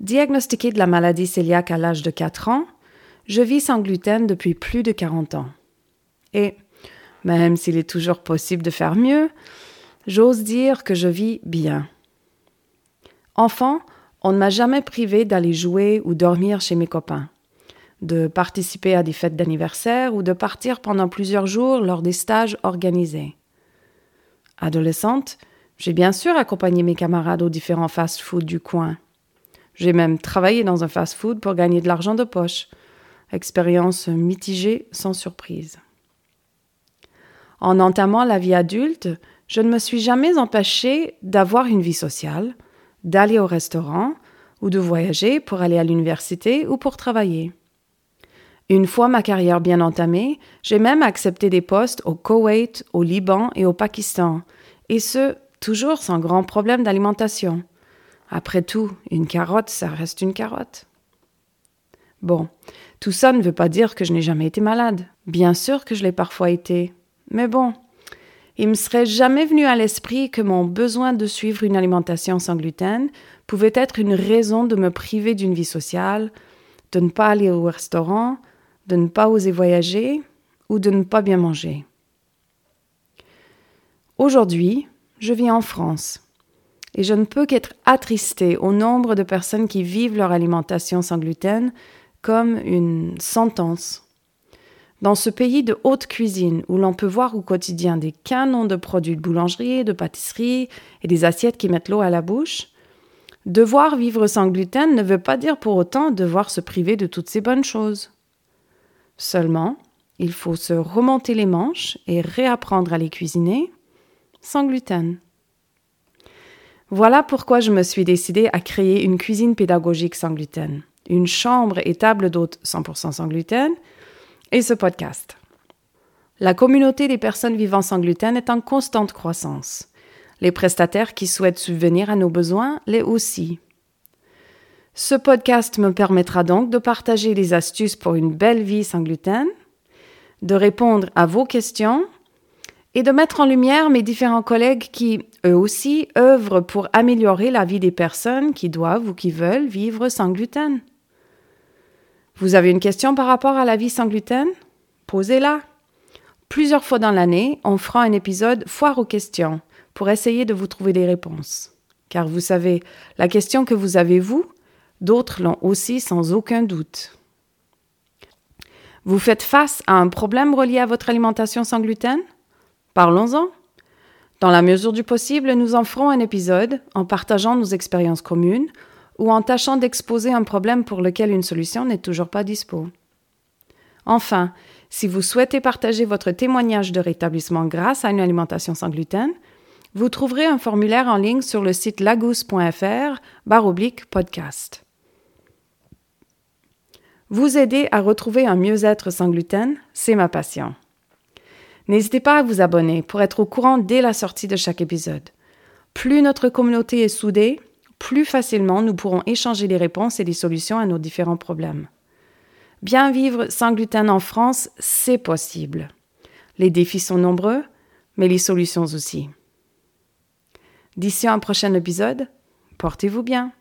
Diagnostiquée de la maladie cœliaque à l'âge de 4 ans, je vis sans gluten depuis plus de 40 ans. Et, même s'il est toujours possible de faire mieux, j'ose dire que je vis bien. Enfant, on ne m'a jamais privé d'aller jouer ou dormir chez mes copains, de participer à des fêtes d'anniversaire ou de partir pendant plusieurs jours lors des stages organisés. Adolescente, j'ai bien sûr accompagné mes camarades aux différents fast-foods du coin. J'ai même travaillé dans un fast-food pour gagner de l'argent de poche. Expérience mitigée sans surprise. En entamant la vie adulte, je ne me suis jamais empêchée d'avoir une vie sociale, d'aller au restaurant ou de voyager pour aller à l'université ou pour travailler. Une fois ma carrière bien entamée, j'ai même accepté des postes au Koweït, au Liban et au Pakistan, et ce, toujours sans grand problème d'alimentation. Après tout, une carotte, ça reste une carotte. Bon, tout ça ne veut pas dire que je n'ai jamais été malade. Bien sûr que je l'ai parfois été. Mais bon, il me serait jamais venu à l'esprit que mon besoin de suivre une alimentation sans gluten pouvait être une raison de me priver d'une vie sociale, de ne pas aller au restaurant, de ne pas oser voyager ou de ne pas bien manger. Aujourd'hui, je vis en France et je ne peux qu'être attristée au nombre de personnes qui vivent leur alimentation sans gluten comme une sentence. Dans ce pays de haute cuisine où l'on peut voir au quotidien des canons de produits de boulangerie, de pâtisserie et des assiettes qui mettent l'eau à la bouche, devoir vivre sans gluten ne veut pas dire pour autant devoir se priver de toutes ces bonnes choses. Seulement, il faut se remonter les manches et réapprendre à les cuisiner sans gluten. Voilà pourquoi je me suis décidée à créer une cuisine pédagogique sans gluten, une chambre et table d'hôte 100% sans gluten et ce podcast. La communauté des personnes vivant sans gluten est en constante croissance. Les prestataires qui souhaitent subvenir à nos besoins l'est aussi. Ce podcast me permettra donc de partager des astuces pour une belle vie sans gluten, de répondre à vos questions et de mettre en lumière mes différents collègues qui, eux aussi, œuvrent pour améliorer la vie des personnes qui doivent ou qui veulent vivre sans gluten. Vous avez une question par rapport à la vie sans gluten? Posez-la. Plusieurs fois dans l'année, on fera un épisode foire aux questions pour essayer de vous trouver des réponses. Car vous savez, la question que vous avez vous, d'autres l'ont aussi sans aucun doute. Vous faites face à un problème relié à votre alimentation sans gluten? Parlons-en. Dans la mesure du possible, nous en ferons un épisode en partageant nos expériences communes ou en tâchant d'exposer un problème pour lequel une solution n'est toujours pas dispo. Enfin, si vous souhaitez partager votre témoignage de rétablissement grâce à une alimentation sans gluten, vous trouverez un formulaire en ligne sur le site lagousse.fr oblique podcast. Vous aider à retrouver un mieux-être sans gluten, c'est ma passion. N'hésitez pas à vous abonner pour être au courant dès la sortie de chaque épisode. Plus notre communauté est soudée, plus facilement nous pourrons échanger les réponses et les solutions à nos différents problèmes. Bien vivre sans gluten en France, c'est possible. Les défis sont nombreux, mais les solutions aussi. D'ici un prochain épisode, portez-vous bien.